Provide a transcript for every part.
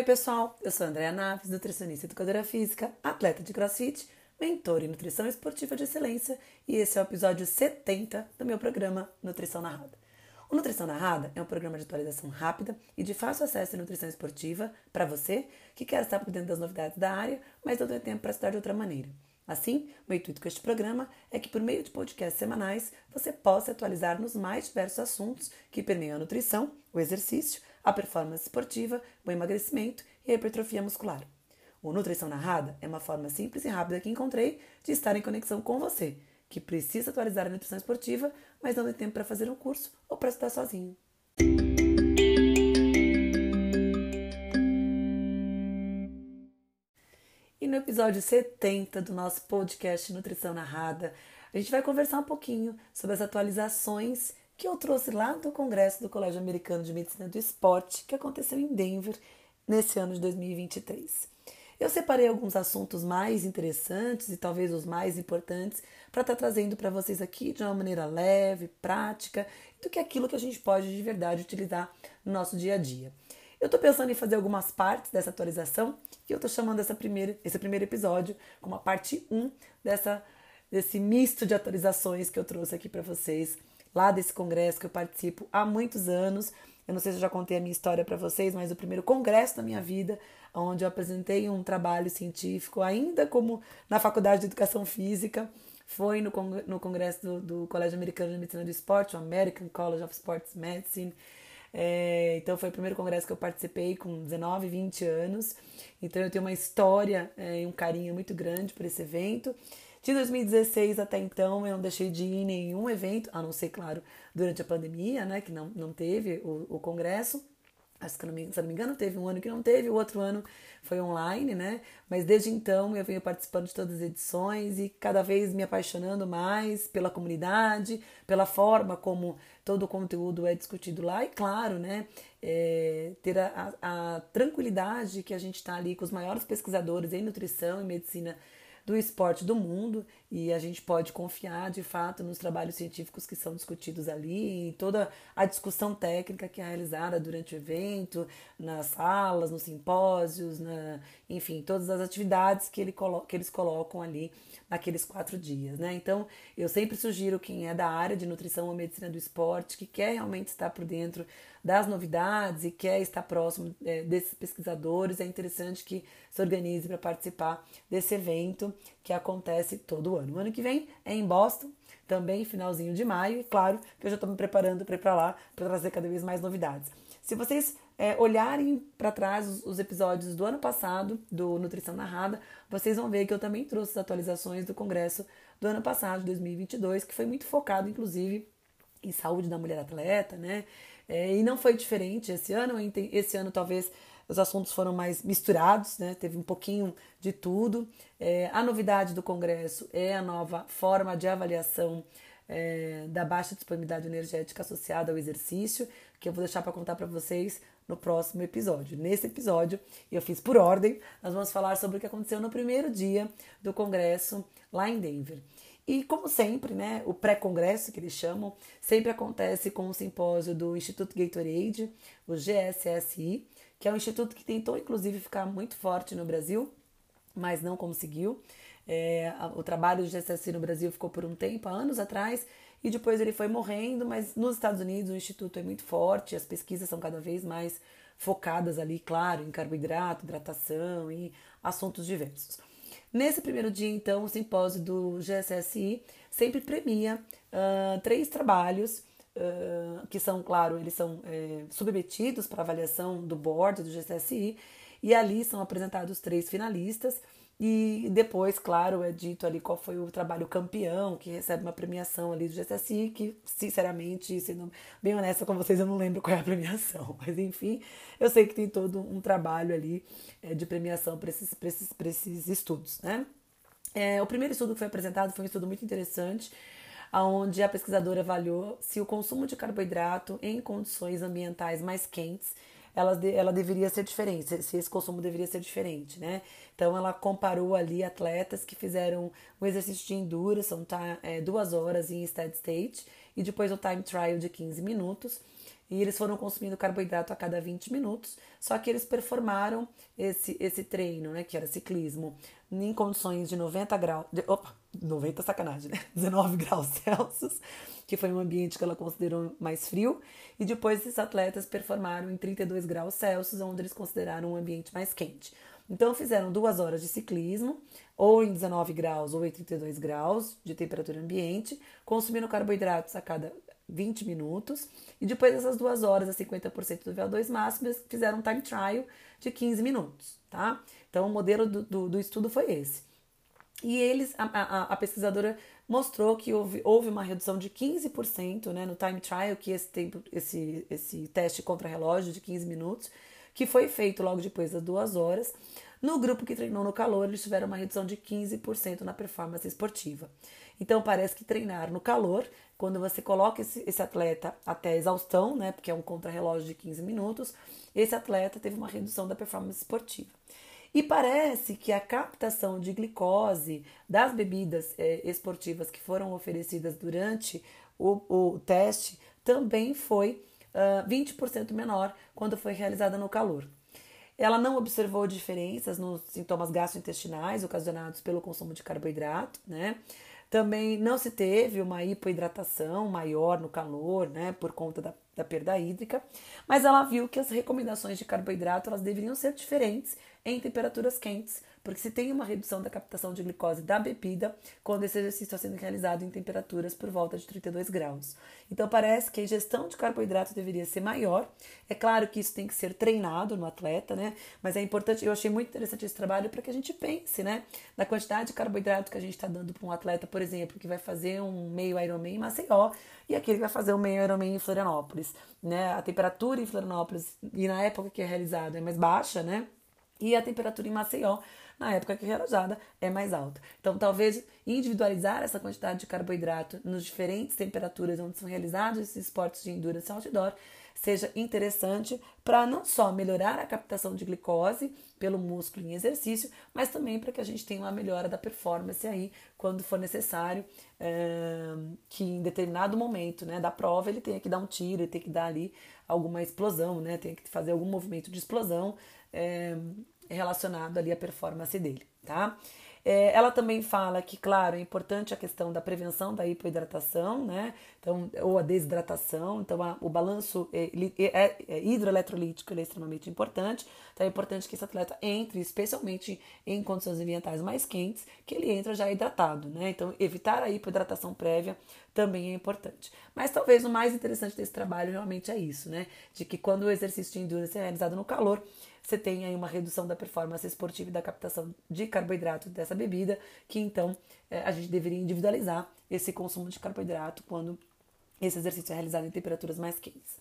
Oi, pessoal. Eu sou a Andréa Naves, nutricionista e educadora física, atleta de crossfit, mentor em nutrição esportiva de excelência, e esse é o episódio 70 do meu programa Nutrição Narrada. O Nutrição Narrada é um programa de atualização rápida e de fácil acesso em nutrição esportiva para você que quer estar por dentro das novidades da área, mas não tem tempo para estudar de outra maneira. Assim, o intuito com este programa é que, por meio de podcasts semanais, você possa atualizar nos mais diversos assuntos que permeiam a nutrição, o exercício, a performance esportiva, o emagrecimento e a hipertrofia muscular. O Nutrição Narrada é uma forma simples e rápida que encontrei de estar em conexão com você, que precisa atualizar a nutrição esportiva, mas não tem tempo para fazer um curso ou para estudar sozinho. E no episódio 70 do nosso podcast Nutrição Narrada, a gente vai conversar um pouquinho sobre as atualizações que eu trouxe lá do Congresso do Colégio Americano de Medicina do Esporte, que aconteceu em Denver nesse ano de 2023. Eu separei alguns assuntos mais interessantes e talvez os mais importantes para estar tá trazendo para vocês aqui de uma maneira leve, prática, do que aquilo que a gente pode de verdade utilizar no nosso dia a dia. Eu estou pensando em fazer algumas partes dessa atualização e eu estou chamando essa primeira, esse primeiro episódio como a parte 1 dessa, desse misto de atualizações que eu trouxe aqui para vocês lá desse congresso que eu participo há muitos anos. Eu não sei se eu já contei a minha história para vocês, mas o primeiro congresso da minha vida, onde eu apresentei um trabalho científico, ainda como na Faculdade de Educação Física, foi no, no congresso do, do Colégio Americano de Medicina do Esporte, o American College of Sports Medicine. É, então foi o primeiro congresso que eu participei com 19, 20 anos. Então eu tenho uma história é, e um carinho muito grande por esse evento. De 2016 até então, eu não deixei de ir em nenhum evento, a não ser, claro, durante a pandemia, né, que não, não teve o, o congresso. Acho que, se não me engano, teve um ano que não teve, o outro ano foi online, né? Mas desde então eu venho participando de todas as edições e cada vez me apaixonando mais pela comunidade, pela forma como todo o conteúdo é discutido lá e, claro, né? É, ter a, a tranquilidade que a gente está ali com os maiores pesquisadores em nutrição e medicina do esporte do mundo e a gente pode confiar de fato nos trabalhos científicos que são discutidos ali e toda a discussão técnica que é realizada durante o evento, nas salas, nos simpósios, na, enfim, todas as atividades que, ele que eles colocam ali naqueles quatro dias, né? Então, eu sempre sugiro quem é da área de nutrição ou medicina do esporte, que quer realmente estar por dentro das novidades e quer estar próximo é, desses pesquisadores, é interessante que se organize para participar desse evento que acontece todo ano. O ano que vem é em Boston, também finalzinho de maio, e claro que eu já estou me preparando para ir para lá para trazer cada vez mais novidades. Se vocês é, olharem para trás os, os, episódios do ano passado, do Nutrição Narrada, vocês vão ver que eu também trouxe as atualizações do congresso do ano passado, de 2022, que foi muito focado, inclusive, em saúde da mulher atleta, né? É, e não foi diferente esse ano. Esse ano, talvez, os assuntos foram mais misturados, né? Teve um pouquinho de tudo. É, a novidade do Congresso é a nova forma de avaliação é, da baixa disponibilidade energética associada ao exercício, que eu vou deixar para contar para vocês no próximo episódio. Nesse episódio, eu fiz por ordem, nós vamos falar sobre o que aconteceu no primeiro dia do Congresso lá em Denver. E como sempre, né, o pré-congresso que eles chamam, sempre acontece com o simpósio do Instituto Gatorade, o GSSI, que é um instituto que tentou inclusive ficar muito forte no Brasil, mas não conseguiu. É, o trabalho do GSSI no Brasil ficou por um tempo, há anos atrás, e depois ele foi morrendo, mas nos Estados Unidos o instituto é muito forte, as pesquisas são cada vez mais focadas ali, claro, em carboidrato, hidratação e assuntos diversos. Nesse primeiro dia, então, o simpósio do GSSI sempre premia uh, três trabalhos que são, claro, eles são é, submetidos para avaliação do board do GSSI e ali são apresentados três finalistas e depois, claro, é dito ali qual foi o trabalho campeão, que recebe uma premiação ali do GSSI, que, sinceramente, sendo bem honesta com vocês, eu não lembro qual é a premiação. Mas, enfim, eu sei que tem todo um trabalho ali é, de premiação para esses, esses, esses estudos, né? É, o primeiro estudo que foi apresentado foi um estudo muito interessante, onde a pesquisadora avaliou se o consumo de carboidrato em condições ambientais mais quentes ela, ela deveria ser diferente, se esse consumo deveria ser diferente, né? Então ela comparou ali atletas que fizeram um exercício de endurance, são é, duas horas em steady state, e depois o time trial de 15 minutos. E eles foram consumindo carboidrato a cada 20 minutos, só que eles performaram esse, esse treino, né, que era ciclismo, em condições de 90 graus, de, opa, 90 sacanagem, né? 19 graus Celsius, que foi um ambiente que ela considerou mais frio, e depois esses atletas performaram em 32 graus Celsius, onde eles consideraram um ambiente mais quente. Então fizeram duas horas de ciclismo, ou em 19 graus ou em 32 graus de temperatura ambiente, consumindo carboidratos a cada 20 minutos, e depois dessas duas horas a 50% do VO2 máximo, eles fizeram um time trial de 15 minutos, tá? Então o modelo do, do, do estudo foi esse. E eles, a, a, a, pesquisadora mostrou que houve, houve uma redução de 15% né, no time trial, que esse, tempo, esse, esse teste contra relógio de 15 minutos, que foi feito logo depois das duas horas. No grupo que treinou no calor, eles tiveram uma redução de 15% na performance esportiva. Então, parece que treinar no calor, quando você coloca esse, esse atleta até exaustão, né, porque é um contrarrelógio de 15 minutos, esse atleta teve uma redução da performance esportiva. E parece que a captação de glicose das bebidas é, esportivas que foram oferecidas durante o, o teste também foi uh, 20% menor quando foi realizada no calor. Ela não observou diferenças nos sintomas gastrointestinais ocasionados pelo consumo de carboidrato, né? Também não se teve uma hipoidratação maior no calor, né, por conta da, da perda hídrica, mas ela viu que as recomendações de carboidrato elas deveriam ser diferentes em temperaturas quentes, porque se tem uma redução da captação de glicose da bebida quando esse exercício está sendo realizado em temperaturas por volta de 32 graus. Então parece que a ingestão de carboidrato deveria ser maior. É claro que isso tem que ser treinado no atleta, né? Mas é importante, eu achei muito interessante esse trabalho para que a gente pense, né? Na quantidade de carboidrato que a gente está dando para um atleta, por exemplo, que vai fazer um meio Ironman em Maceió e aquele que vai fazer um meio Ironman em Florianópolis, né? A temperatura em Florianópolis e na época que é realizado é mais baixa, né? E a temperatura em Maceió, na época que é realizada, é mais alta. Então, talvez individualizar essa quantidade de carboidrato nas diferentes temperaturas onde são realizados esses esportes de endurance outdoor seja interessante para não só melhorar a captação de glicose pelo músculo em exercício, mas também para que a gente tenha uma melhora da performance aí quando for necessário é, que em determinado momento né, da prova ele tenha que dar um tiro, ele tenha que dar ali alguma explosão, né, tenha que fazer algum movimento de explosão é, relacionado ali à performance dele, tá? É, ela também fala que, claro, é importante a questão da prevenção da hipoidratação, né? Então, ou a desidratação. Então, a, o balanço é, é, é hidroeletrolítico é extremamente importante. Então, é importante que esse atleta entre, especialmente em condições ambientais mais quentes, que ele entra já hidratado, né? Então, evitar a hipoidratação prévia também é importante. Mas talvez o mais interessante desse trabalho realmente é isso, né? De que quando o exercício de endurance é realizado no calor, você tem aí uma redução da performance esportiva e da captação de carboidrato dessa bebida, que então é, a gente deveria individualizar esse consumo de carboidrato quando esse exercício é realizado em temperaturas mais quentes.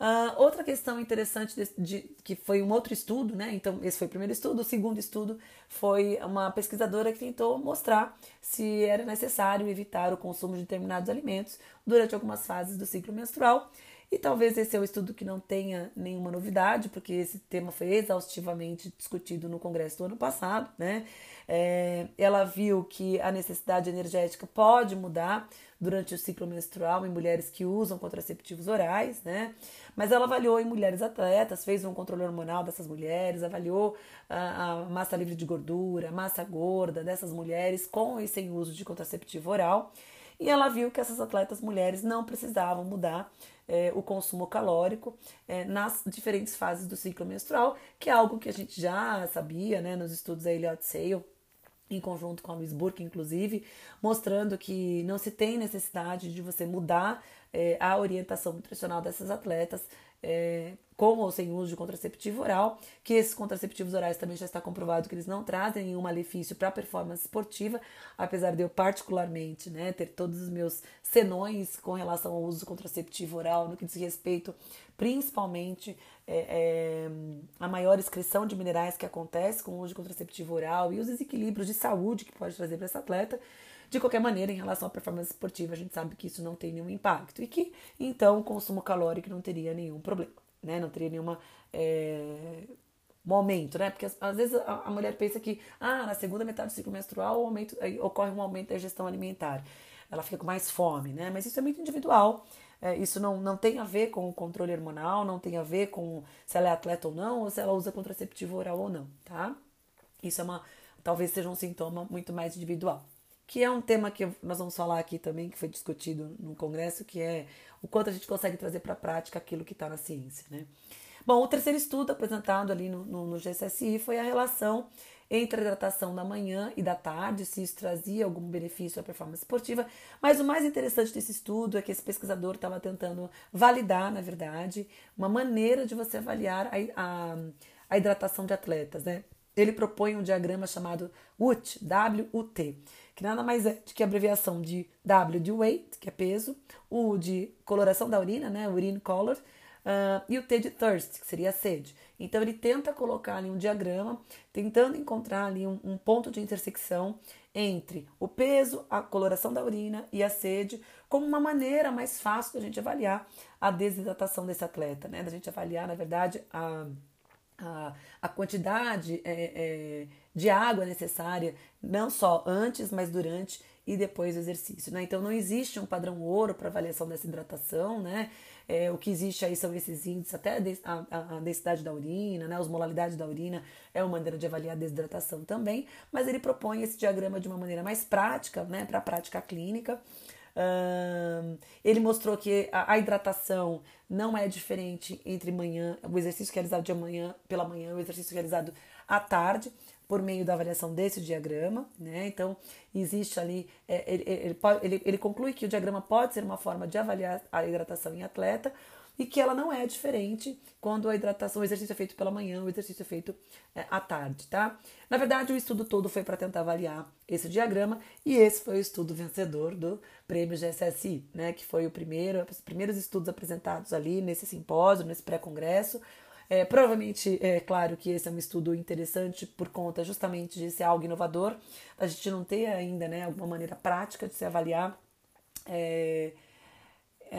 Uh, outra questão interessante de, de, que foi um outro estudo, né? Então, esse foi o primeiro estudo. O segundo estudo foi uma pesquisadora que tentou mostrar se era necessário evitar o consumo de determinados alimentos durante algumas fases do ciclo menstrual. E talvez esse é o estudo que não tenha nenhuma novidade, porque esse tema foi exaustivamente discutido no Congresso do ano passado, né? É, ela viu que a necessidade energética pode mudar durante o ciclo menstrual em mulheres que usam contraceptivos orais, né? Mas ela avaliou em mulheres atletas, fez um controle hormonal dessas mulheres, avaliou a, a massa livre de gordura, a massa gorda dessas mulheres com e sem uso de contraceptivo oral. E ela viu que essas atletas mulheres não precisavam mudar é, o consumo calórico é, nas diferentes fases do ciclo menstrual, que é algo que a gente já sabia né, nos estudos da Elliot Sale, em conjunto com a Luiz Burke, inclusive, mostrando que não se tem necessidade de você mudar é, a orientação nutricional dessas atletas é, com ou sem uso de contraceptivo oral, que esses contraceptivos orais também já está comprovado que eles não trazem nenhum malefício para a performance esportiva, apesar de eu particularmente né, ter todos os meus senões com relação ao uso contraceptivo oral, no que diz respeito principalmente é, é, a maior excreção de minerais que acontece com o uso de contraceptivo oral e os desequilíbrios de saúde que pode trazer para esse atleta. De qualquer maneira, em relação à performance esportiva, a gente sabe que isso não tem nenhum impacto e que, então, o consumo calórico não teria nenhum problema, né? Não teria nenhuma. É, momento, né? Porque às vezes a, mulher pensa que ah, na segunda metade do ciclo menstrual aumento, ocorre um aumento da ingestão alimentar. ela fica com mais fome, né? Mas isso é muito individual. É, isso não, não tem a ver com o controle hormonal, não tem a ver com se ela é atleta ou não, ou se ela usa contraceptivo oral ou não, tá? Isso é uma, talvez seja um sintoma muito mais individual. Que é um tema que nós vamos falar aqui também, que foi discutido no congresso, que é o quanto a gente consegue trazer para a prática aquilo que está na ciência, né? Bom, o terceiro estudo apresentado ali no, no, no GCSI foi a relação entre a hidratação da manhã e da tarde, se isso trazia algum benefício à performance esportiva. Mas o mais interessante desse estudo é que esse pesquisador estava tentando validar, na verdade, uma maneira de você avaliar a, a, a hidratação de atletas. Né? Ele propõe um diagrama chamado WUT, W-U-T, que nada mais é do que a abreviação de W de weight, que é peso, U de coloração da urina, né, urine color, uh, e o T de thirst, que seria sede. Então ele tenta colocar ali um diagrama, tentando encontrar ali um, um ponto de intersecção entre o peso, a coloração da urina e a sede, como uma maneira mais fácil da gente avaliar a desidratação desse atleta, né? Da gente avaliar, na verdade, a, a, a quantidade é, é, de água necessária, não só antes, mas durante e depois do exercício. Né? Então não existe um padrão ouro para avaliação dessa hidratação, né? É, o que existe aí são esses índices, até a, a, a densidade da urina, né? As modalidades da urina é uma maneira de avaliar a desidratação também, mas ele propõe esse diagrama de uma maneira mais prática, né? Para a prática clínica. Ele mostrou que a, hidratação não é diferente entre manhã, o exercício realizado de manhã pela manhã o exercício realizado à tarde por meio da avaliação desse diagrama, né? Então, existe ali, é, ele, ele, ele, ele, conclui que o diagrama pode ser uma forma de avaliar a hidratação em atleta e que ela não é diferente quando a hidratação, o exercício é feito pela manhã, o exercício é feito é, à tarde, tá? Na verdade, o estudo todo foi para tentar avaliar esse diagrama e esse foi o estudo vencedor do prêmio GSSI, né? Que foi o primeiro, os primeiros estudos apresentados ali nesse simpósio, nesse pré-congresso, é, provavelmente, é claro que esse é um estudo interessante por conta justamente de ser algo inovador, a gente não ter ainda né, alguma maneira prática de se avaliar é,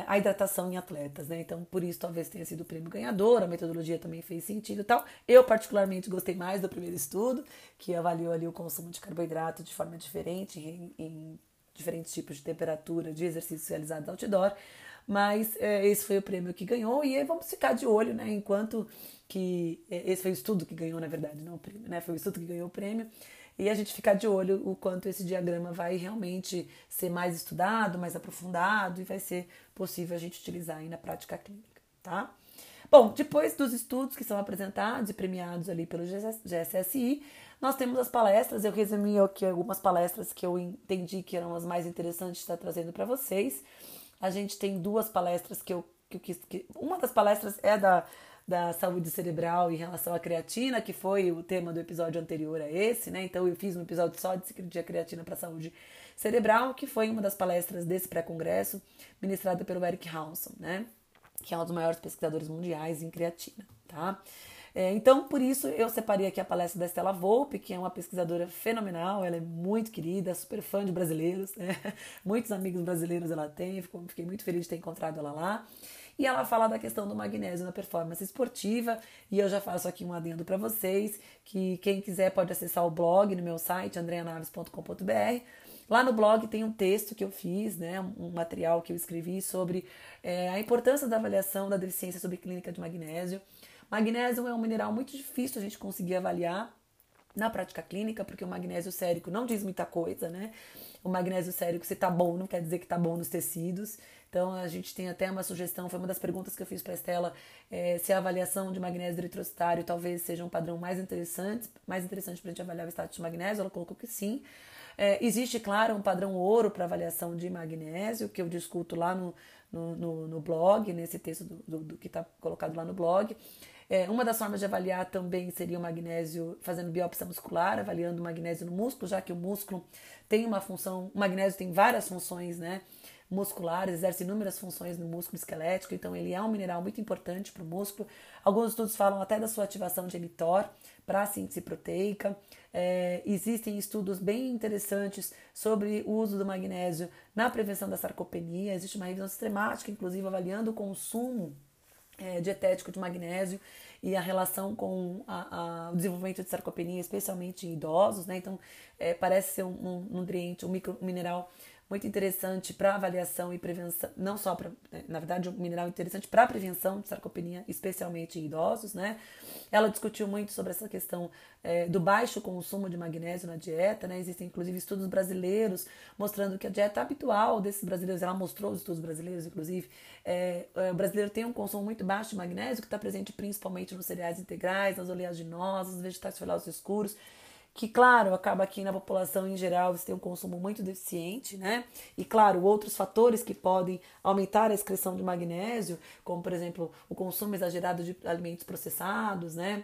a hidratação em atletas, né? Então, por isso talvez tenha sido o prêmio ganhador, a metodologia também fez sentido e tal. Eu, particularmente, gostei mais do primeiro estudo, que avaliou ali o consumo de carboidrato de forma diferente, em, em diferentes tipos de temperatura, de exercícios realizados outdoor. Mas é, esse foi o prêmio que ganhou e vamos ficar de olho, né? Enquanto que. É, esse foi o estudo que ganhou, na verdade, não o prêmio, né? Foi o estudo que ganhou o prêmio. E a gente ficar de olho o quanto esse diagrama vai realmente ser mais estudado, mais aprofundado e vai ser possível a gente utilizar aí na prática clínica, tá? Bom, depois dos estudos que são apresentados e premiados ali pelo GSSI, nós temos as palestras. Eu resumi aqui algumas palestras que eu entendi que eram as mais interessantes de estar trazendo para vocês. A gente tem duas palestras que eu, que eu quis. Que, uma das palestras é da, da saúde cerebral em relação à creatina, que foi o tema do episódio anterior a esse, né? Então eu fiz um episódio só de creatina para saúde cerebral, que foi uma das palestras desse pré-congresso, ministrada pelo Eric Hanson, né? Que é um dos maiores pesquisadores mundiais em creatina, tá? É, então, por isso, eu separei aqui a palestra da Estela Volpe, que é uma pesquisadora fenomenal, ela é muito querida, super fã de brasileiros, né? muitos amigos brasileiros ela tem, fiquei muito feliz de ter encontrado ela lá. E ela fala da questão do magnésio na performance esportiva, e eu já faço aqui um adendo para vocês, que quem quiser pode acessar o blog no meu site, andreanaves.com.br, Lá no blog tem um texto que eu fiz, né, um material que eu escrevi sobre é, a importância da avaliação da deficiência subclínica de magnésio. Magnésio é um mineral muito difícil a gente conseguir avaliar na prática clínica, porque o magnésio sérico não diz muita coisa, né? O magnésio sérico, se tá bom, não quer dizer que tá bom nos tecidos. Então, a gente tem até uma sugestão, foi uma das perguntas que eu fiz para Estela, é, se a avaliação de magnésio eritrocitário talvez seja um padrão mais interessante, mais interessante para a gente avaliar o status de magnésio. Ela colocou que sim. É, existe, claro, um padrão ouro para avaliação de magnésio, que eu discuto lá no, no, no, no blog, nesse texto do, do, do que está colocado lá no blog. É, uma das formas de avaliar também seria o magnésio fazendo biópsia muscular, avaliando o magnésio no músculo, já que o músculo tem uma função, o magnésio tem várias funções, né? musculares, exerce inúmeras funções no músculo esquelético, então ele é um mineral muito importante para o músculo. Alguns estudos falam até da sua ativação de mTOR para a síntese proteica. É, existem estudos bem interessantes sobre o uso do magnésio na prevenção da sarcopenia. Existe uma revisão sistemática, inclusive, avaliando o consumo é, dietético de magnésio e a relação com a, a, o desenvolvimento de sarcopenia, especialmente em idosos, né? Então, é, parece ser um, um nutriente, um, micro, um mineral muito interessante para avaliação e prevenção, não só para, né, na verdade, um mineral interessante para prevenção de sarcopenia, especialmente em idosos, né? Ela discutiu muito sobre essa questão é, do baixo consumo de magnésio na dieta, né? Existem inclusive estudos brasileiros mostrando que a dieta habitual desses brasileiros, ela mostrou os estudos brasileiros, inclusive, é, é, o brasileiro tem um consumo muito baixo de magnésio, que está presente principalmente nos cereais integrais, nas oleaginosas, vegetais folhosos escuros que, claro, acaba aqui na população em geral você tem um consumo muito deficiente, né? E, claro, outros fatores que podem aumentar a excreção de magnésio, como, por exemplo, o consumo exagerado de alimentos processados, né?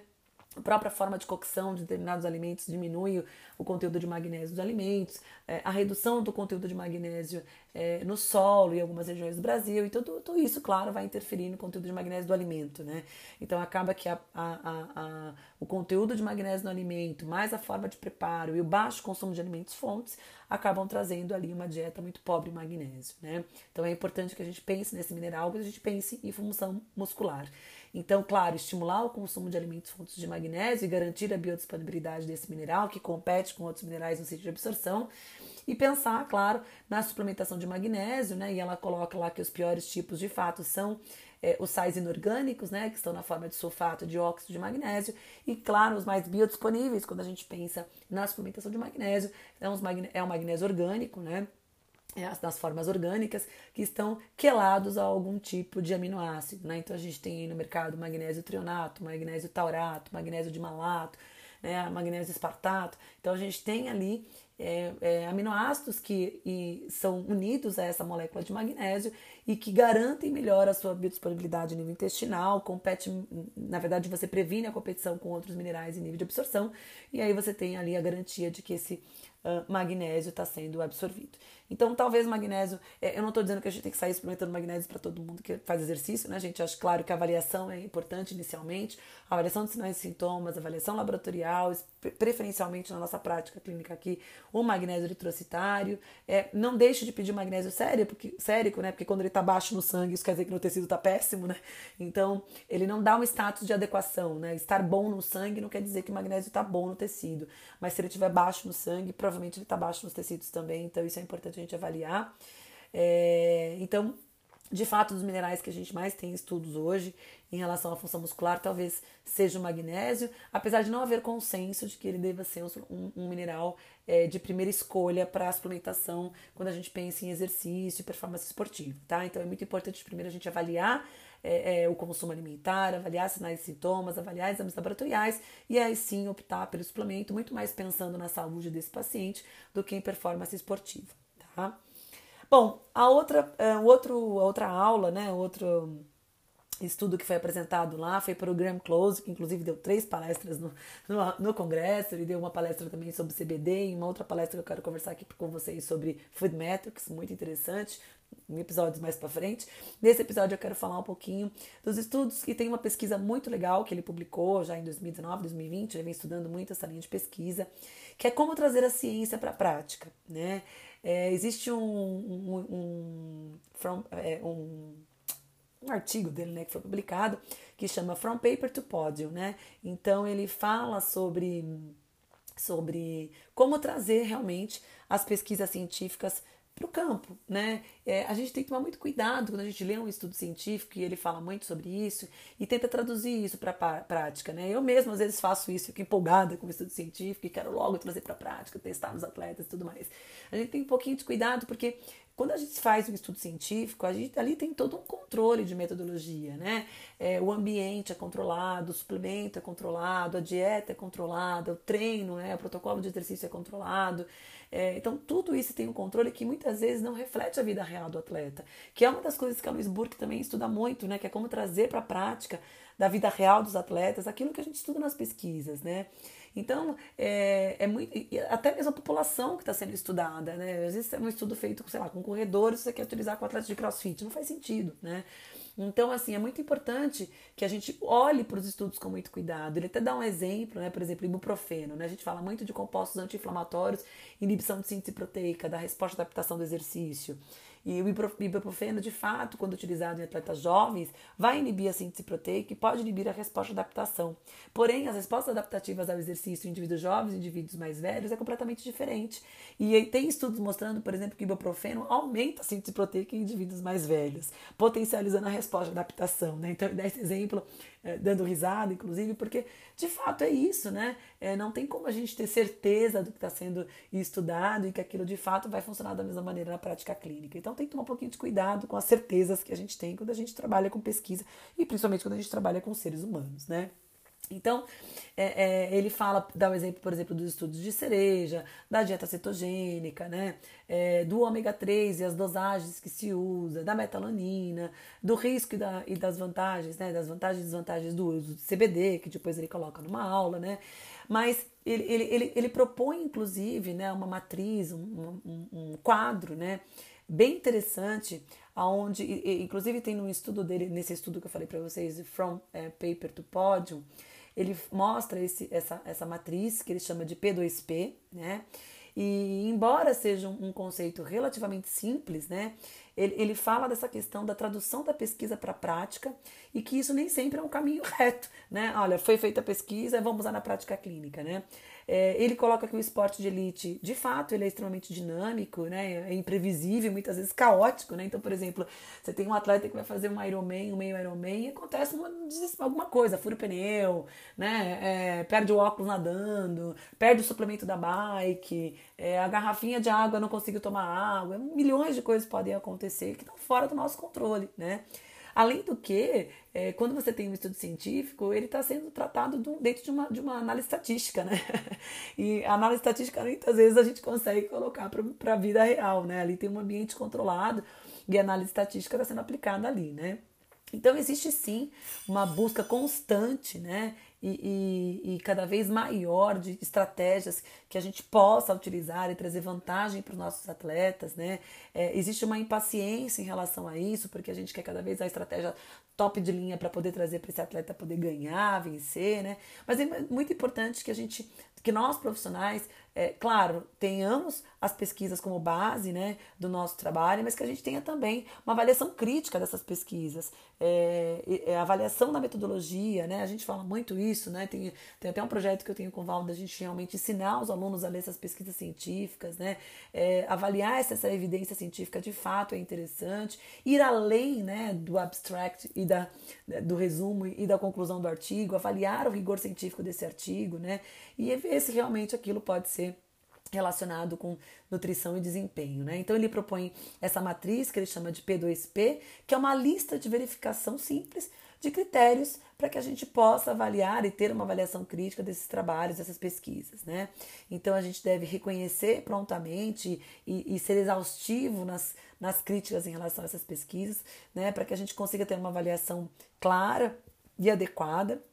A própria forma de cocção de determinados alimentos diminui o conteúdo de magnésio dos alimentos, é, a redução do conteúdo de magnésio é, no solo em algumas regiões do Brasil, então tudo, tudo, isso, claro, vai interferir no conteúdo de magnésio do alimento, né? Então acaba que a, a, a, o conteúdo de magnésio no alimento, mais a forma de preparo e o baixo consumo de alimentos fontes acabam trazendo ali uma dieta muito pobre em magnésio, né? Então é importante que a gente pense nesse mineral, que a gente pense em função muscular. Então, claro, estimular o consumo de alimentos fontes de magnésio e garantir a biodisponibilidade desse mineral, que compete com outros minerais no sítio de absorção. E pensar, claro, na suplementação de magnésio, né? E ela coloca lá que os piores tipos de fato são é, os sais inorgânicos, né? Que estão na forma de sulfato de óxido de magnésio. E, claro, os mais biodisponíveis, quando a gente pensa na suplementação de magnésio, é, um, é um magnésio orgânico, né? É, das formas orgânicas que estão quelados a algum tipo de aminoácido. Né? Então a gente tem no mercado magnésio trionato, magnésio taurato, magnésio dimalato, né? magnésio espartato. Então a gente tem ali é, é, aminoácidos que são unidos a essa molécula de magnésio e que garantem melhor a sua biodisponibilidade em nível intestinal, compete, na verdade você previne a competição com outros minerais em nível de absorção e aí você tem ali a garantia de que esse uh, magnésio está sendo absorvido. Então, talvez magnésio, é, eu não estou dizendo que a gente tem que sair experimentando magnésio para todo mundo que faz exercício, né, gente? Acho claro que a avaliação é importante inicialmente, a avaliação de sinais e sintomas, avaliação laboratorial, preferencialmente na nossa prática clínica aqui, o magnésio eritrocitário. É, não deixe de pedir magnésio sério, porque, sérico, né? Porque quando ele está baixo no sangue, isso quer dizer que no tecido está péssimo, né? Então, ele não dá um status de adequação, né? Estar bom no sangue não quer dizer que o magnésio está bom no tecido, mas se ele estiver baixo no sangue, provavelmente ele está baixo nos tecidos também, então isso é importante a gente avaliar. É, então, de fato, dos minerais que a gente mais tem estudos hoje em relação à função muscular, talvez seja o magnésio, apesar de não haver consenso de que ele deva ser um, um mineral é, de primeira escolha para a suplementação quando a gente pensa em exercício e performance esportiva, tá? Então é muito importante primeiro a gente avaliar é, é, o consumo alimentar, avaliar sinais e sintomas, avaliar exames laboratoriais e aí sim optar pelo suplemento, muito mais pensando na saúde desse paciente do que em performance esportiva, tá? Bom, a outra, é, outro, a outra aula, né, outro estudo que foi apresentado lá foi para o Graham Close, que inclusive deu três palestras no, no, no, congresso, ele deu uma palestra também sobre CBD e uma outra palestra que eu quero conversar aqui com vocês sobre Food Metrics, muito interessante, em episódios mais para frente. Nesse episódio eu quero falar um pouquinho dos estudos que tem uma pesquisa muito legal que ele publicou já em 2019, 2020, ele vem estudando muito essa linha de pesquisa, que é como trazer a ciência para a prática, né? É, existe um, um, um, from, é, um, um, artigo dele né, que foi publicado que chama From Paper to Podium, né? Então ele fala sobre, sobre como trazer realmente as pesquisas científicas para o campo, né? É, a gente tem que tomar muito cuidado quando a gente lê um estudo científico e ele fala muito sobre isso e tenta traduzir isso para a prática, né? Eu mesmo às vezes faço isso, fico empolgada com o estudo científico e quero logo trazer para a prática, testar nos atletas e tudo mais. A gente tem um pouquinho de cuidado porque quando a gente faz um estudo científico, a gente ali tem todo um controle de metodologia, né? É, o ambiente é controlado, o suplemento é controlado, a dieta é controlada, o treino, né? o protocolo de exercício é controlado. É, então, tudo isso tem um controle que muitas vezes não reflete a vida real do atleta, que é uma das coisas que a Luiz Burke também estuda muito, né? Que é como trazer para a prática da vida real dos atletas aquilo que a gente estuda nas pesquisas, né? Então, é, é muito. Até mesmo a população que está sendo estudada, né? Às vezes é um estudo feito, sei lá, com corredores, você quer utilizar com atletas de crossfit, não faz sentido, né? Então, assim, é muito importante que a gente olhe para os estudos com muito cuidado. Ele até dá um exemplo, né? Por exemplo, ibuprofeno, né? A gente fala muito de compostos anti-inflamatórios, inibição de síntese proteica, da resposta à adaptação do exercício. E o ibuprofeno, de fato, quando utilizado em atletas jovens, vai inibir a síntese proteica e pode inibir a resposta de adaptação. Porém, as respostas adaptativas ao exercício em indivíduos jovens e indivíduos mais velhos é completamente diferente. E tem estudos mostrando, por exemplo, que o ibuprofeno aumenta a síntese proteica em indivíduos mais velhos, potencializando a resposta de adaptação. Né? Então, dá esse exemplo dando risada, inclusive, porque de fato é isso, né? É, não tem como a gente ter certeza do que está sendo estudado e que aquilo de fato vai funcionar da mesma maneira na prática clínica. Então tem que tomar um pouquinho de cuidado com as certezas que a gente tem quando a gente trabalha com pesquisa e principalmente quando a gente trabalha com seres humanos, né? Então, é, é, ele fala, dá o um exemplo, por exemplo, dos estudos de cereja, da dieta cetogênica, né? É, do ômega 3 e as dosagens que se usa, da metalonina, do risco e, da, e das vantagens, né? Das vantagens e desvantagens do uso do CBD, que depois ele coloca numa aula, né? Mas ele, ele, ele, ele propõe, inclusive, né, uma matriz, um, um, um quadro, né? Bem interessante, aonde, inclusive tem um estudo dele, nesse estudo que eu falei para vocês, From é, Paper to Podium, ele mostra esse, essa, essa matriz que ele chama de P2P, né? E embora seja um, conceito relativamente simples, né? Ele, ele fala dessa questão da tradução da pesquisa para a prática e que isso nem sempre é um caminho reto, né? Olha, foi feita a pesquisa, vamos usar na prática clínica, né? É, ele coloca que o esporte de elite, de fato, ele é extremamente dinâmico, né? É imprevisível, muitas vezes caótico, né? Então, por exemplo, você tem um atleta que vai fazer um Ironman, um meio Ironman, e acontece uma, alguma coisa, fura o pneu, né? É, perde o óculos nadando, perde o suplemento da bike, é, a garrafinha de água não conseguiu tomar água, milhões de coisas podem acontecer que estão fora do nosso controle, né? Além do que, é, quando você tem um estudo científico, ele está sendo tratado dentro de uma, de uma análise estatística, né? E a análise estatística, muitas vezes, a gente consegue colocar para a vida real, né? Ali tem um ambiente controlado e a análise estatística está sendo aplicada ali, né? Então existe sim uma busca constante, né? E, e, e, cada vez maior de estratégias que a gente possa utilizar e trazer vantagem para os nossos atletas, né? É, existe uma impaciência em relação a isso, porque a gente quer cada vez a estratégia top de linha para poder trazer para esse atleta poder ganhar, vencer, né? Mas é muito importante que a gente que nós profissionais, é, claro, tenhamos as pesquisas como base né, do nosso trabalho, mas que a gente tenha também uma avaliação crítica dessas pesquisas, é, é, avaliação da metodologia, né? A gente fala muito isso, né? Tem, tem até um projeto que eu tenho com o Val da gente realmente ensinar os alunos a ler essas pesquisas científicas, né? É, avaliar se essa evidência científica de fato é interessante, ir além né, do abstract e da, do resumo e da conclusão do artigo, avaliar o rigor científico desse artigo, né? E ver se realmente aquilo pode ser relacionado com nutrição e desempenho. Né? Então ele propõe essa matriz que ele chama de P2P, que é uma lista de verificação simples de critérios para que a gente possa avaliar e ter uma avaliação crítica desses trabalhos, dessas pesquisas. Né? Então a gente deve reconhecer prontamente e, e ser exaustivo nas, nas críticas em relação a essas pesquisas, né? para que a gente consiga ter uma avaliação clara e adequada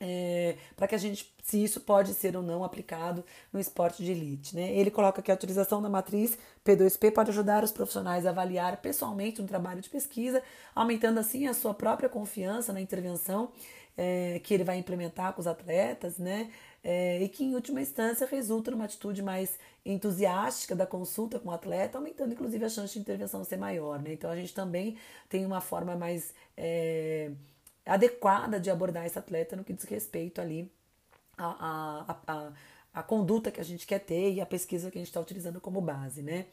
é, para que a gente, se isso pode ser ou não aplicado no esporte de elite. Né? Ele coloca que a utilização da matriz P2P pode ajudar os profissionais a avaliar pessoalmente um trabalho de pesquisa, aumentando assim a sua própria confiança na intervenção é, que ele vai implementar com os atletas, né? É, e que em última instância resulta numa atitude mais entusiástica da consulta com o atleta, aumentando inclusive a chance de intervenção ser maior. Né? Então a gente também tem uma forma mais é, adequada de abordar esse atleta no que diz respeito ali à, a a a conduta que a gente quer ter e a pesquisa que a gente está utilizando como base, né?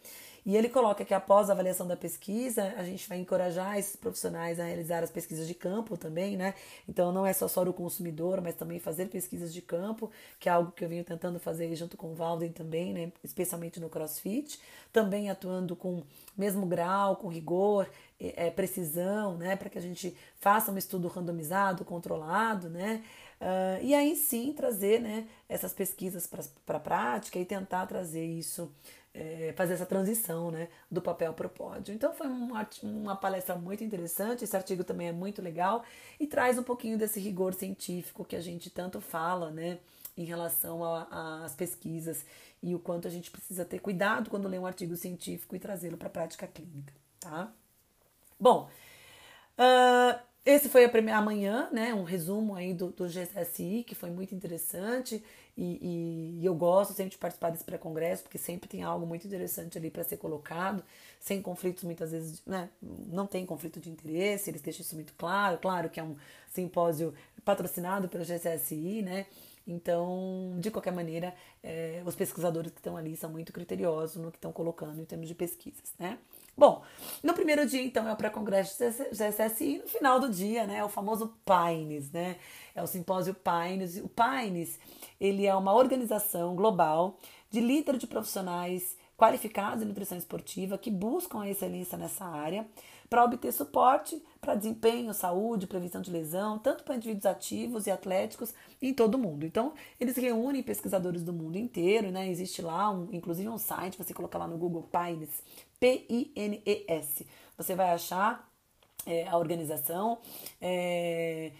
E ele coloca que após a avaliação da pesquisa, a gente vai encorajar esses profissionais a realizar as pesquisas de campo também, né? Então não é só só o consumidor, mas também fazer pesquisas de campo, que é algo que eu venho tentando fazer junto com o Valden também, né? Especialmente no CrossFit, também atuando com mesmo grau, com rigor, é, precisão, né? Para que a gente faça um estudo randomizado, controlado, né? Uh, e aí sim trazer né, essas pesquisas para a prática e tentar trazer isso é, fazer essa transição né, do papel para o pódio. Então foi uma, uma palestra muito interessante, esse artigo também é muito legal e traz um pouquinho desse rigor científico que a gente tanto fala né, em relação às pesquisas e o quanto a gente precisa ter cuidado quando lê um artigo científico e trazê-lo para a prática clínica. Tá? Bom, uh, esse foi a primeira amanhã, né? Um resumo aí do, do GSI, que foi muito interessante. E, e, e eu gosto sempre de participar desse pré-congresso, porque sempre tem algo muito interessante ali para ser colocado, sem conflitos, muitas vezes, né? Não tem conflito de interesse, eles deixam isso muito claro. Claro que é um simpósio patrocinado pelo GSI, né? Então, de qualquer maneira, é, os pesquisadores que estão ali são muito criteriosos no que estão colocando em termos de pesquisas, né? Bom, no primeiro dia, então, é o pré-congresso GSSI, no final do dia, né, é o famoso PAINES, né, é o simpósio PAINES. O PAINES, ele é uma organização global de líderes de profissionais qualificados em nutrição esportiva que buscam a excelência nessa área para obter suporte para desempenho, saúde, prevenção de lesão, tanto para indivíduos ativos e atléticos em todo o mundo. Então, eles reúnem pesquisadores do mundo inteiro, né? Existe lá, um, inclusive, um site, você colocar lá no Google Pines, P-I-N-E-S. Você vai achar é, a organização. É,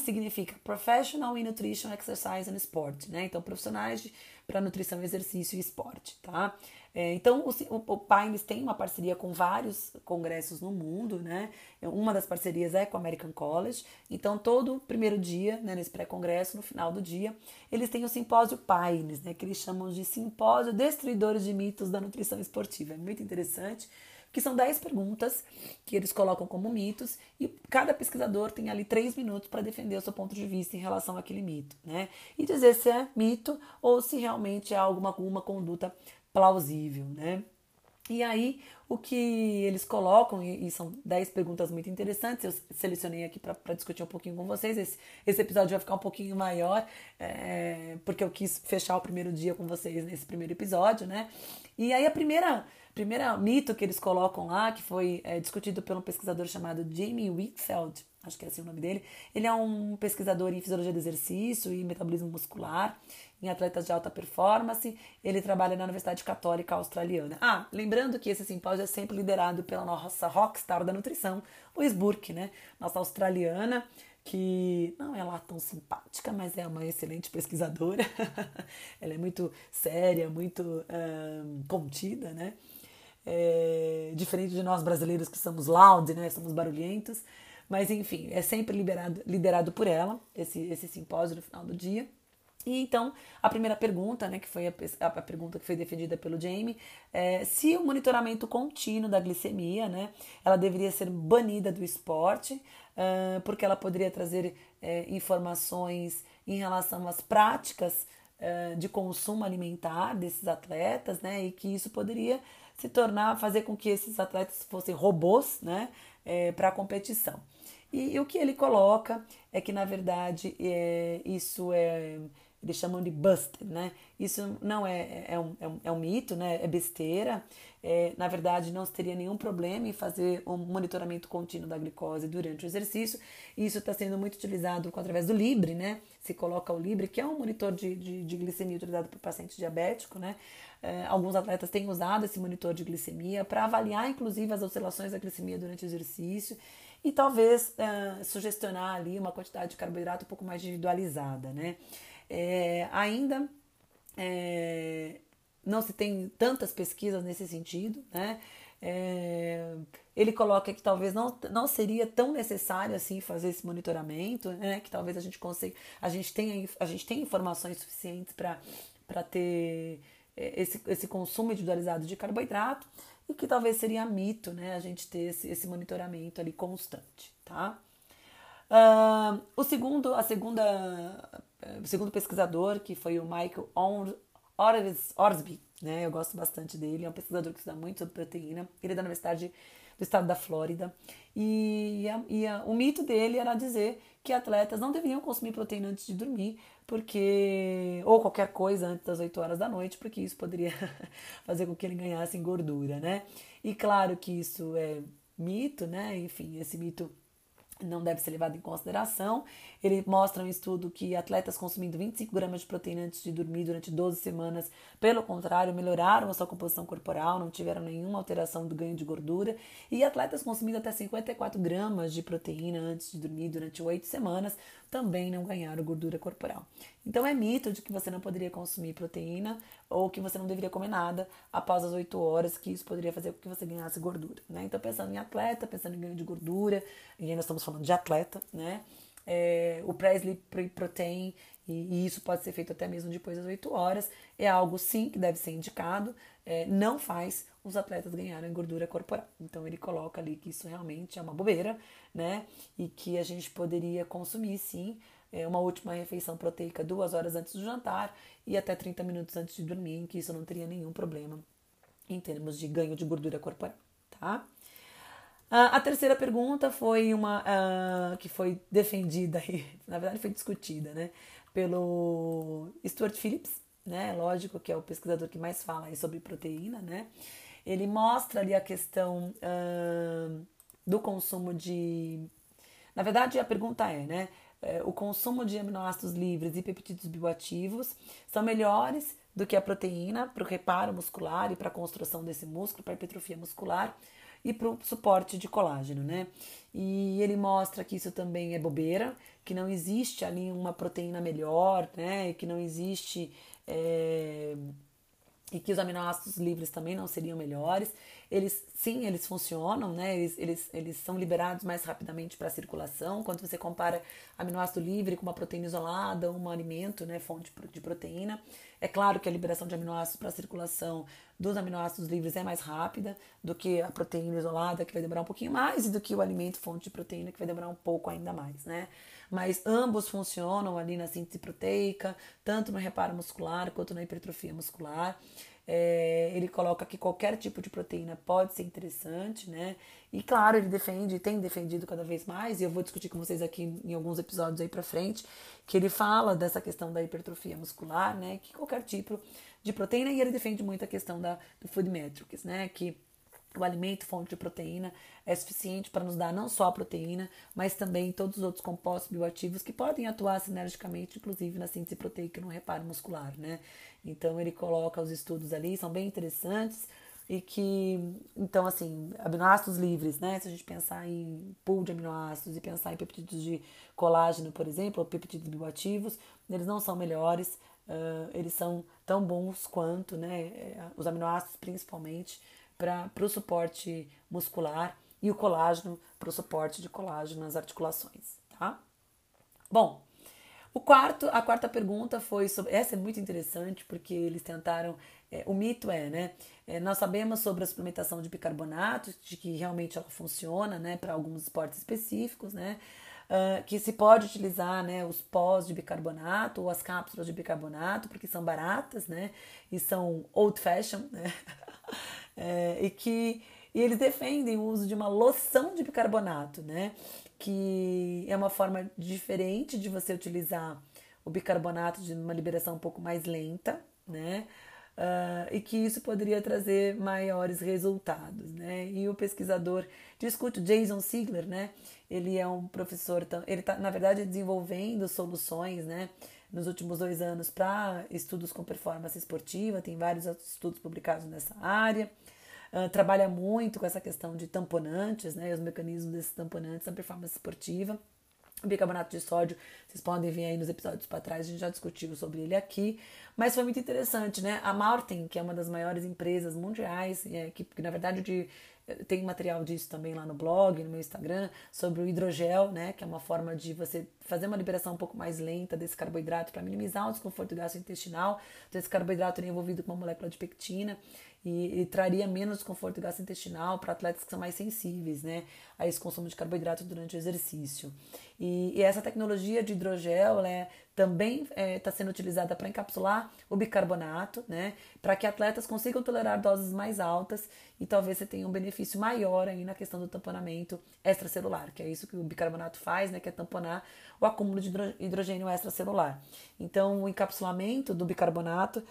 significa Professional in Nutrition, Exercise and Sport, né? Então, profissionais para nutrição, exercício e esporte, tá? É, então, o, o, Pines tem uma parceria com vários congressos no mundo, né? Uma das parcerias é com o American College. Então, todo primeiro dia, né, nesse pré-congresso, no final do dia, eles têm o simpósio Pines, né? Que eles chamam de Simpósio Destruidores de Mitos da Nutrição Esportiva. É muito interessante que são 10 perguntas que eles colocam como mitos e cada pesquisador tem ali 3 minutos para defender o seu ponto de vista em relação àquele mito, né? E dizer se é mito ou se realmente é alguma, alguma conduta plausível, né? E aí, o que eles colocam, e, são 10 perguntas muito interessantes, eu selecionei aqui para discutir um pouquinho com vocês. Esse, esse episódio vai ficar um pouquinho maior, é, porque eu quis fechar o primeiro dia com vocês nesse primeiro episódio, né? E aí, a primeira, primeira mito que eles colocam lá, que foi é, discutido por um pesquisador chamado Jamie Whitfeld, acho que é assim o nome dele, ele é um pesquisador em fisiologia do exercício e metabolismo muscular em atletas de alta performance. Ele trabalha na Universidade Católica Australiana. Ah, lembrando que esse simpósio é sempre liderado pela nossa rockstar da nutrição, Louise Burke, né? Nossa australiana, que não é lá tão simpática, mas é uma excelente pesquisadora. Ela é muito séria, muito um, contida, né? É, diferente de nós brasileiros que somos loud, né? Somos barulhentos. Mas enfim, é sempre liberado, liderado por ela, esse, esse simpósio no final do dia. E então, a primeira pergunta, né, que foi a, a pergunta que foi defendida pelo Jamie, é se o monitoramento contínuo da glicemia, né, ela deveria ser banida do esporte, uh, porque ela poderia trazer uh, informações em relação às práticas uh, de consumo alimentar desses atletas, né, e que isso poderia se tornar, fazer com que esses atletas fossem robôs, né, é, para a competição. E, e, o que ele coloca é que, na verdade, é, isso é eles chamam de busted, né? Isso não é, é, um, é, um, é um mito, né? É besteira. É, na verdade, não teria nenhum problema em fazer um monitoramento contínuo da glicose durante o exercício. Isso está sendo muito utilizado através do Libre, né? Se coloca o Libre, que é um monitor de, de, de glicemia utilizado para paciente diabético, né? É, alguns atletas têm usado esse monitor de glicemia para avaliar, inclusive, as oscilações da glicemia durante o exercício e talvez é, sugestionar ali uma quantidade de carboidrato um pouco mais individualizada, né? É, ainda é, não se tem tantas pesquisas nesse sentido, né? É, ele coloca que talvez não, não seria tão necessário assim fazer esse monitoramento, né? Que talvez a gente consiga, a gente tenha, a gente tenha informações suficientes para ter é, esse, esse consumo individualizado de carboidrato e que talvez seria mito, né? A gente ter esse, esse monitoramento ali constante, tá? Uh, o segundo, a segunda o segundo pesquisador, que foi o Michael Orsby, né? Eu gosto bastante dele, é um pesquisador que estuda muito sobre proteína. Ele é da Universidade do Estado da Flórida. E, a, e a, o mito dele era dizer que atletas não deveriam consumir proteína antes de dormir, porque ou qualquer coisa antes das 8 horas da noite, porque isso poderia fazer com que ele ganhasse gordura, né? E claro que isso é mito, né? Enfim, esse mito não deve ser levado em consideração. Ele mostra um estudo que atletas consumindo 25 gramas de proteína antes de dormir durante 12 semanas, pelo contrário, melhoraram a sua composição corporal, não tiveram nenhuma alteração do ganho de gordura. E atletas consumindo até 54 gramas de proteína antes de dormir durante 8 semanas também não ganharam gordura corporal. Então é mito de que você não poderia consumir proteína ou que você não deveria comer nada após as 8 horas, que isso poderia fazer com que você ganhasse gordura. Né? Então, pensando em atleta, pensando em ganho de gordura, e ainda estamos falando de atleta, né? É, o Presley Protein, e, e, isso pode ser feito até mesmo depois das 8 horas, é algo sim que deve ser indicado, é, não faz os atletas ganharem gordura corporal. Então ele coloca ali que isso realmente é uma bobeira, né? E que a gente poderia consumir sim é, uma última refeição proteica duas horas antes do jantar e até 30 minutos antes de dormir, que isso não teria nenhum problema em termos de ganho de gordura corporal, tá? Uh, a terceira pergunta foi uma uh, que foi defendida e, na verdade, foi discutida, né, pelo Stuart Phillips, né? Lógico que é o pesquisador que mais fala sobre proteína, né? Ele mostra ali a questão uh, do consumo de. Na verdade, a pergunta é, né? É, o consumo de aminoácidos livres e peptídeos bioativos são melhores do que a proteína para o reparo muscular e para a construção desse músculo, para a hipertrofia muscular e para o suporte de colágeno, né? E ele mostra que isso também é bobeira, que não existe ali uma proteína melhor, né? Que não existe é, e que os aminoácidos livres também não seriam melhores. Eles, sim, eles funcionam, né? Eles, eles, eles são liberados mais rapidamente para a circulação. Quando você compara aminoácido livre com uma proteína isolada, um alimento, né, fonte de proteína, é claro que a liberação de aminoácidos para a circulação dos aminoácidos livres é mais rápida do que a proteína isolada, que vai demorar um pouquinho mais, e do que o alimento fonte de proteína, que vai demorar um pouco ainda mais, né? Mas ambos funcionam ali na síntese proteica, tanto no reparo muscular quanto na hipertrofia muscular. É, ele coloca que qualquer tipo de proteína pode ser interessante, né? E claro, ele defende, tem defendido cada vez mais, e eu vou discutir com vocês aqui em alguns episódios aí pra frente, que ele fala dessa questão da hipertrofia muscular, né? Que qualquer tipo de proteína, e ele defende muito a questão da, do food metrics, né? Que o alimento fonte de proteína é suficiente para nos dar não só a proteína, mas também todos os outros compostos bioativos que podem atuar sinergicamente, inclusive na síntese proteica no reparo muscular, né? Então ele coloca os estudos ali, são bem interessantes e que, então assim, aminoácidos livres, né? Se a gente pensar em pool de aminoácidos e pensar em peptídeos de colágeno, por exemplo, ou peptídeos bioativos, eles não são melhores, uh, eles são tão bons quanto, né? Eh, os aminoácidos principalmente para o suporte muscular e o colágeno para o suporte de colágeno nas articulações, tá? Bom, o quarto, a quarta pergunta foi sobre. Essa é muito interessante porque eles tentaram. É, o mito é, né? É, nós sabemos sobre a suplementação de bicarbonato, de que realmente ela funciona, né, para alguns esportes específicos, né? Uh, que se pode utilizar né, os pós de bicarbonato ou as cápsulas de bicarbonato, porque são baratas, né? E são old fashion, né? é, e que e eles defendem o uso de uma loção de bicarbonato, né? Que é uma forma diferente de você utilizar o bicarbonato de uma liberação um pouco mais lenta, né? Uh, e que isso poderia trazer maiores resultados, né? E o pesquisador discute, Jason Sigler, né? Ele é um professor, ele está, na verdade, desenvolvendo soluções, né? Nos últimos dois anos para estudos com performance esportiva, tem vários estudos publicados nessa área. Uh, trabalha muito com essa questão de tamponantes, né, os mecanismos desses tamponantes na performance esportiva. O bicarbonato de sódio, vocês podem ver aí nos episódios para trás, a gente já discutiu sobre ele aqui, mas foi muito interessante, né? A Martin, que é uma das maiores empresas mundiais, é, que, que na verdade de, tem material disso também lá no blog, no meu Instagram, sobre o hidrogel, né? Que é uma forma de você fazer uma liberação um pouco mais lenta desse carboidrato para minimizar o desconforto gastrointestinal. Então, esse carboidrato é envolvido com uma molécula de pectina e, e traria menos desconforto gastrointestinal para atletas que são mais sensíveis né, a esse consumo de carboidrato durante o exercício. E, e essa tecnologia de hidrogel é, também está é, tá sendo utilizada para encapsular o bicarbonato, né, para que atletas consigam tolerar doses mais altas e talvez você tenha um benefício maior aí na questão do tamponamento extracelular, que é isso que o bicarbonato faz, né, que é tamponar o acúmulo de hidrogênio extracelular. Então, o encapsulamento do bicarbonato,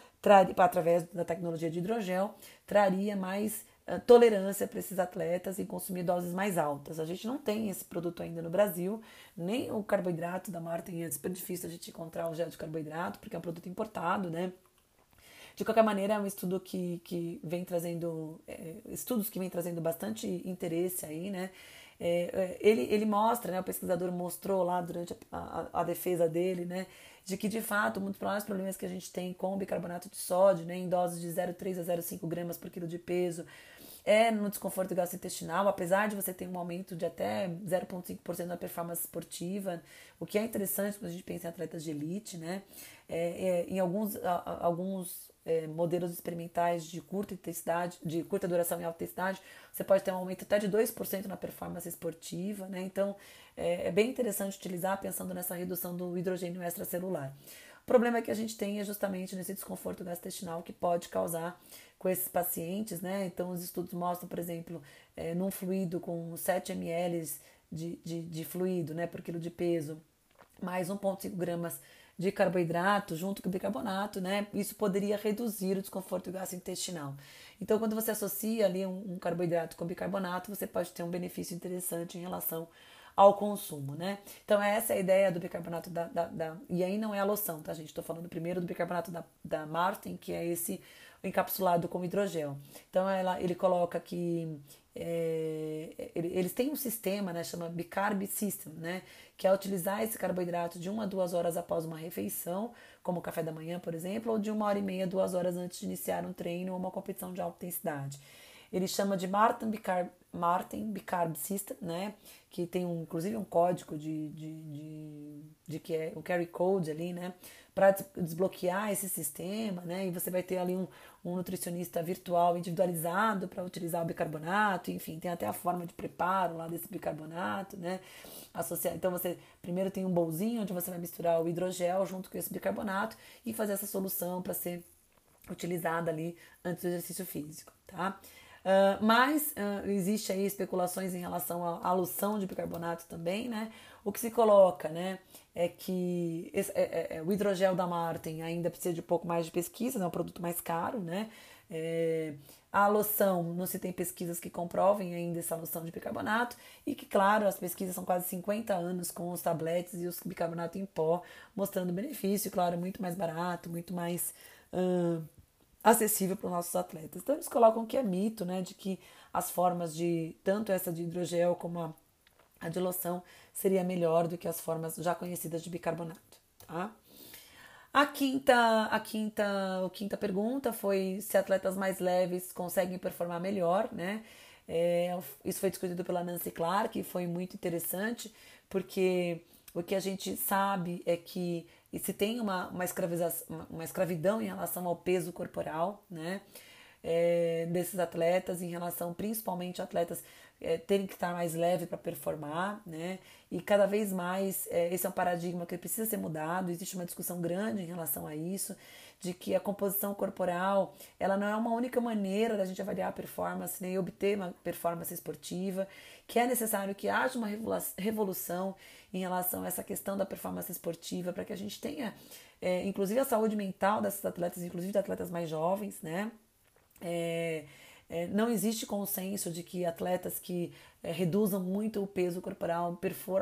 através da tecnologia de hidrogel, traria mais tolerância para esses atletas em consumir doses mais altas. A gente não tem esse produto ainda no Brasil, nem o carboidrato da Martin é super difícil a gente encontrar o gel de carboidrato, porque é um produto importado, né? De qualquer maneira, é um estudo que, que vem trazendo, é, estudos que vem trazendo bastante interesse aí, né? É, é, ele, ele mostra, né, o pesquisador mostrou lá durante a, a, a, defesa dele, né, de que de fato dos maiores problemas que a gente tem com bicarbonato de sódio, né, em doses de 0,3 a 0,5 gramas por quilo de peso, é no desconforto gastrointestinal, apesar de você ter um aumento de até 0,5% na performance esportiva, o que é interessante quando a gente pensa em atletas de elite, né? É, é, em alguns, a, alguns é, modelos experimentais de curta intensidade, de curta duração e alta intensidade, você pode ter um aumento até de 2% na performance esportiva, né? Então é, é bem interessante utilizar pensando nessa redução do hidrogênio extracelular. O problema que a gente tem é justamente nesse desconforto gastrointestinal que pode causar com esses pacientes, né? Então, os estudos mostram, por exemplo, é, num fluido com 7 ml de, de, de fluido, né, por quilo de peso, mais 1,5 gramas de carboidrato junto com bicarbonato, né? Isso poderia reduzir o desconforto gastrointestinal. Então, quando você associa ali um, um, carboidrato com bicarbonato, você pode ter um benefício interessante em relação ao consumo, né? Então, essa é a ideia do bicarbonato da, da, da E aí não é a loção, tá, gente? Estou falando primeiro do bicarbonato da, da Martin, que é esse encapsulado com hidrogel. Então ela, ele coloca que é, eles têm um sistema, né, chama Bicarb System, né, que é utilizar esse carboidrato de uma a duas horas após uma refeição, como o café da manhã, por exemplo, ou de uma hora e meia, duas horas antes de iniciar um treino ou uma competição de alta intensidade. Ele chama de Martin Bicarb, Martin Bicarb System, né, que tem um, inclusive um código de, de, de, de que é o carry code ali, né, para desbloquear esse sistema, né? E você vai ter ali um, um nutricionista virtual individualizado para utilizar o bicarbonato, enfim, tem até a forma de preparo lá desse bicarbonato, né? Associar. Então você primeiro tem um bolzinho onde você vai misturar o hidrogel junto com esse bicarbonato e fazer essa solução para ser utilizada ali antes do exercício físico, tá? Uh, mas uh, existe aí especulações em relação à alução de bicarbonato também, né? O que se coloca, né, é que esse, é, é, é, o hidrogel da Martin ainda precisa de um pouco mais de pesquisa, é um produto mais caro, né? É, a loção, não se tem pesquisas que comprovem ainda essa loção de bicarbonato e que, claro, as pesquisas são quase 50 anos com os tabletes e os bicarbonato em pó, mostrando benefício, claro, muito mais barato, muito mais uh, acessível para os nossos atletas. Então, eles colocam que é mito, né, de que as formas de, tanto essa de hidrogel como a a diluição seria melhor do que as formas já conhecidas de bicarbonato, tá? A quinta, a quinta, a quinta pergunta foi se atletas mais leves conseguem performar melhor, né? É, isso foi discutido pela Nancy Clark e foi muito interessante, porque o que a gente sabe é que se tem uma, uma, uma escravidão em relação ao peso corporal, né? É, desses atletas, em relação principalmente a atletas é, terem que estar mais leve para performar, né? E cada vez mais é, esse é um paradigma que precisa ser mudado. Existe uma discussão grande em relação a isso, de que a composição corporal ela não é uma única maneira da gente avaliar a performance nem obter uma performance esportiva, que é necessário que haja uma revolução em relação a essa questão da performance esportiva para que a gente tenha, é, inclusive a saúde mental desses atletas, inclusive de atletas mais jovens, né? É, é, não existe consenso de que atletas que é, reduzam muito o peso corporal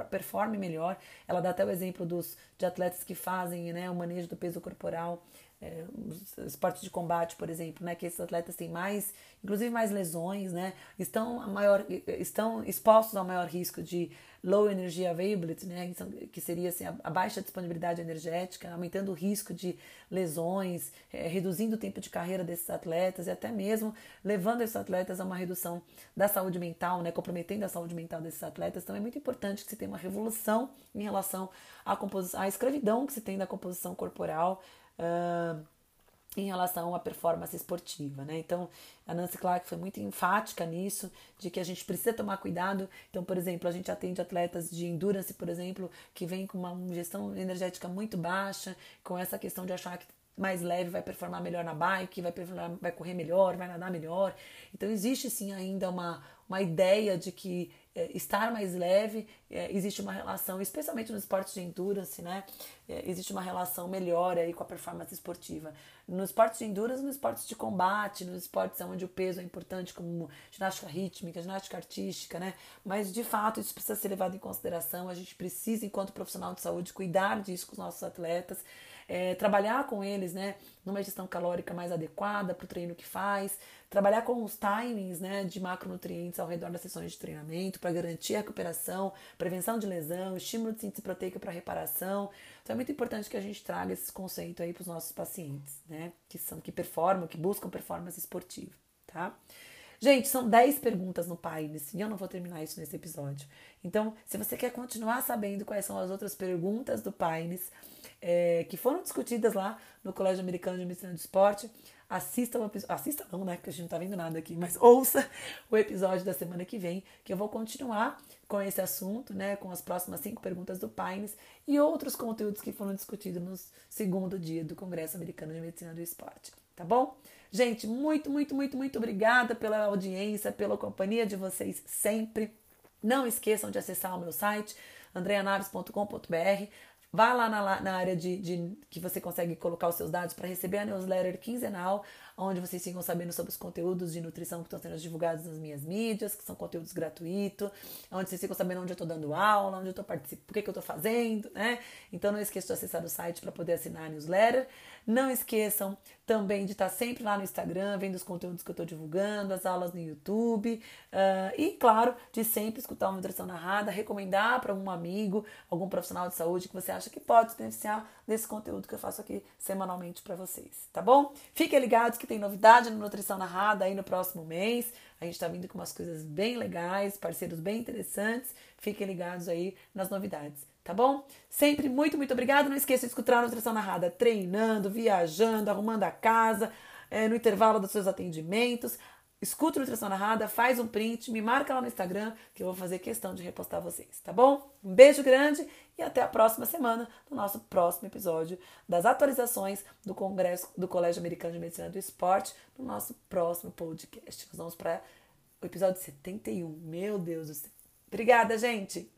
performem melhor. Ela dá até o exemplo dos, de atletas que fazem né, o manejo do peso corporal é, esportes de combate, por exemplo, né, que esses atletas têm mais, inclusive mais lesões, né, estão, maior, estão expostos ao maior risco de low energy availability, né, que seria assim, a, baixa disponibilidade energética, aumentando o risco de lesões, é, reduzindo o tempo de carreira desses atletas e até mesmo levando esses atletas a uma redução da saúde mental, né, comprometendo a saúde mental desses atletas. Então é muito importante que se tenha uma revolução em relação à, à escravidão que se tem da composição corporal, uh, em relação à performance esportiva, né? Então, a Nancy Clark foi muito enfática nisso, de que a gente precisa tomar cuidado. Então, por exemplo, a gente atende atletas de endurance, por exemplo, que vêm com uma ingestão energética muito baixa, com essa questão de achar que mais leve vai performar melhor na bike, vai, vai correr melhor, vai nadar melhor. Então, existe sim ainda uma, uma ideia de que é, estar mais leve, é, existe uma relação, especialmente nos esportes de endurance, né? É, existe uma relação melhor aí com a performance esportiva. Nos esportes de endurance, nos esportes de combate, nos esportes onde o peso é importante, como ginástica rítmica, ginástica artística, né? Mas de fato isso precisa ser levado em consideração. A gente precisa, enquanto profissional de saúde, cuidar disso com os nossos atletas é, trabalhar com eles, né, numa gestão calórica mais adequada para o treino que faz, trabalhar com os timings, né, de macronutrientes ao redor das sessões de treinamento para garantir a recuperação, prevenção de lesão, estímulo de síntese proteica para reparação. Então é muito importante que a gente traga esses conceitos aí para os nossos pacientes, né, que são que performam, que buscam performance esportiva, tá? Gente, são 10 perguntas no Pines e eu não vou terminar isso nesse episódio. Então, se você quer continuar sabendo quais são as outras perguntas do Pines é, que foram discutidas lá no Colégio Americano de Medicina do Esporte, assista o episódio. Assista não, né? Porque a gente não tá vendo nada aqui, mas ouça o episódio da semana que vem, que eu vou continuar com esse assunto, né? Com as próximas cinco perguntas do Pines e outros conteúdos que foram discutidos no segundo dia do Congresso Americano de Medicina do Esporte. Tá bom? Gente, muito, muito, muito, muito obrigada pela audiência, pela companhia de vocês sempre. Não esqueçam de acessar o meu site, andreanaves.com.br. Vá lá na, na área de, de, que você consegue colocar os seus dados para receber a newsletter quinzenal, onde vocês ficam sabendo sobre os conteúdos de nutrição que estão sendo divulgados nas minhas mídias, que são conteúdos gratuitos, onde vocês ficam sabendo onde eu estou dando aula, onde eu estou participando, o que, que eu estou fazendo, né? Então não esqueça de acessar o site para poder assinar a newsletter. Não esqueçam também de estar sempre lá no Instagram, vendo os conteúdos que eu estou divulgando, as aulas no YouTube. Uh, e, claro, de sempre escutar uma nutrição narrada, recomendar para um amigo, algum profissional de saúde que você acha que pode se beneficiar desse conteúdo que eu faço aqui semanalmente para vocês, tá bom? Fiquem ligados que tem novidade no Nutrição Narrada aí no próximo mês. A gente está vindo com umas coisas bem legais, parceiros bem interessantes. Fiquem ligados aí nas novidades tá bom? Sempre muito, muito obrigada. Não esqueça de escutar a Nutrição Narrada treinando, viajando, arrumando a casa, é, no intervalo dos seus atendimentos. Escuta a Nutrição Narrada, faz um print, me marca lá no Instagram que eu vou fazer questão de repostar vocês, tá bom? Um beijo grande e até a próxima semana no nosso próximo episódio das atualizações do Congresso do Colégio Americano de Medicina do Esporte, no nosso próximo podcast. Nós vamos para o episódio 71. Meu Deus do céu. Obrigada, gente!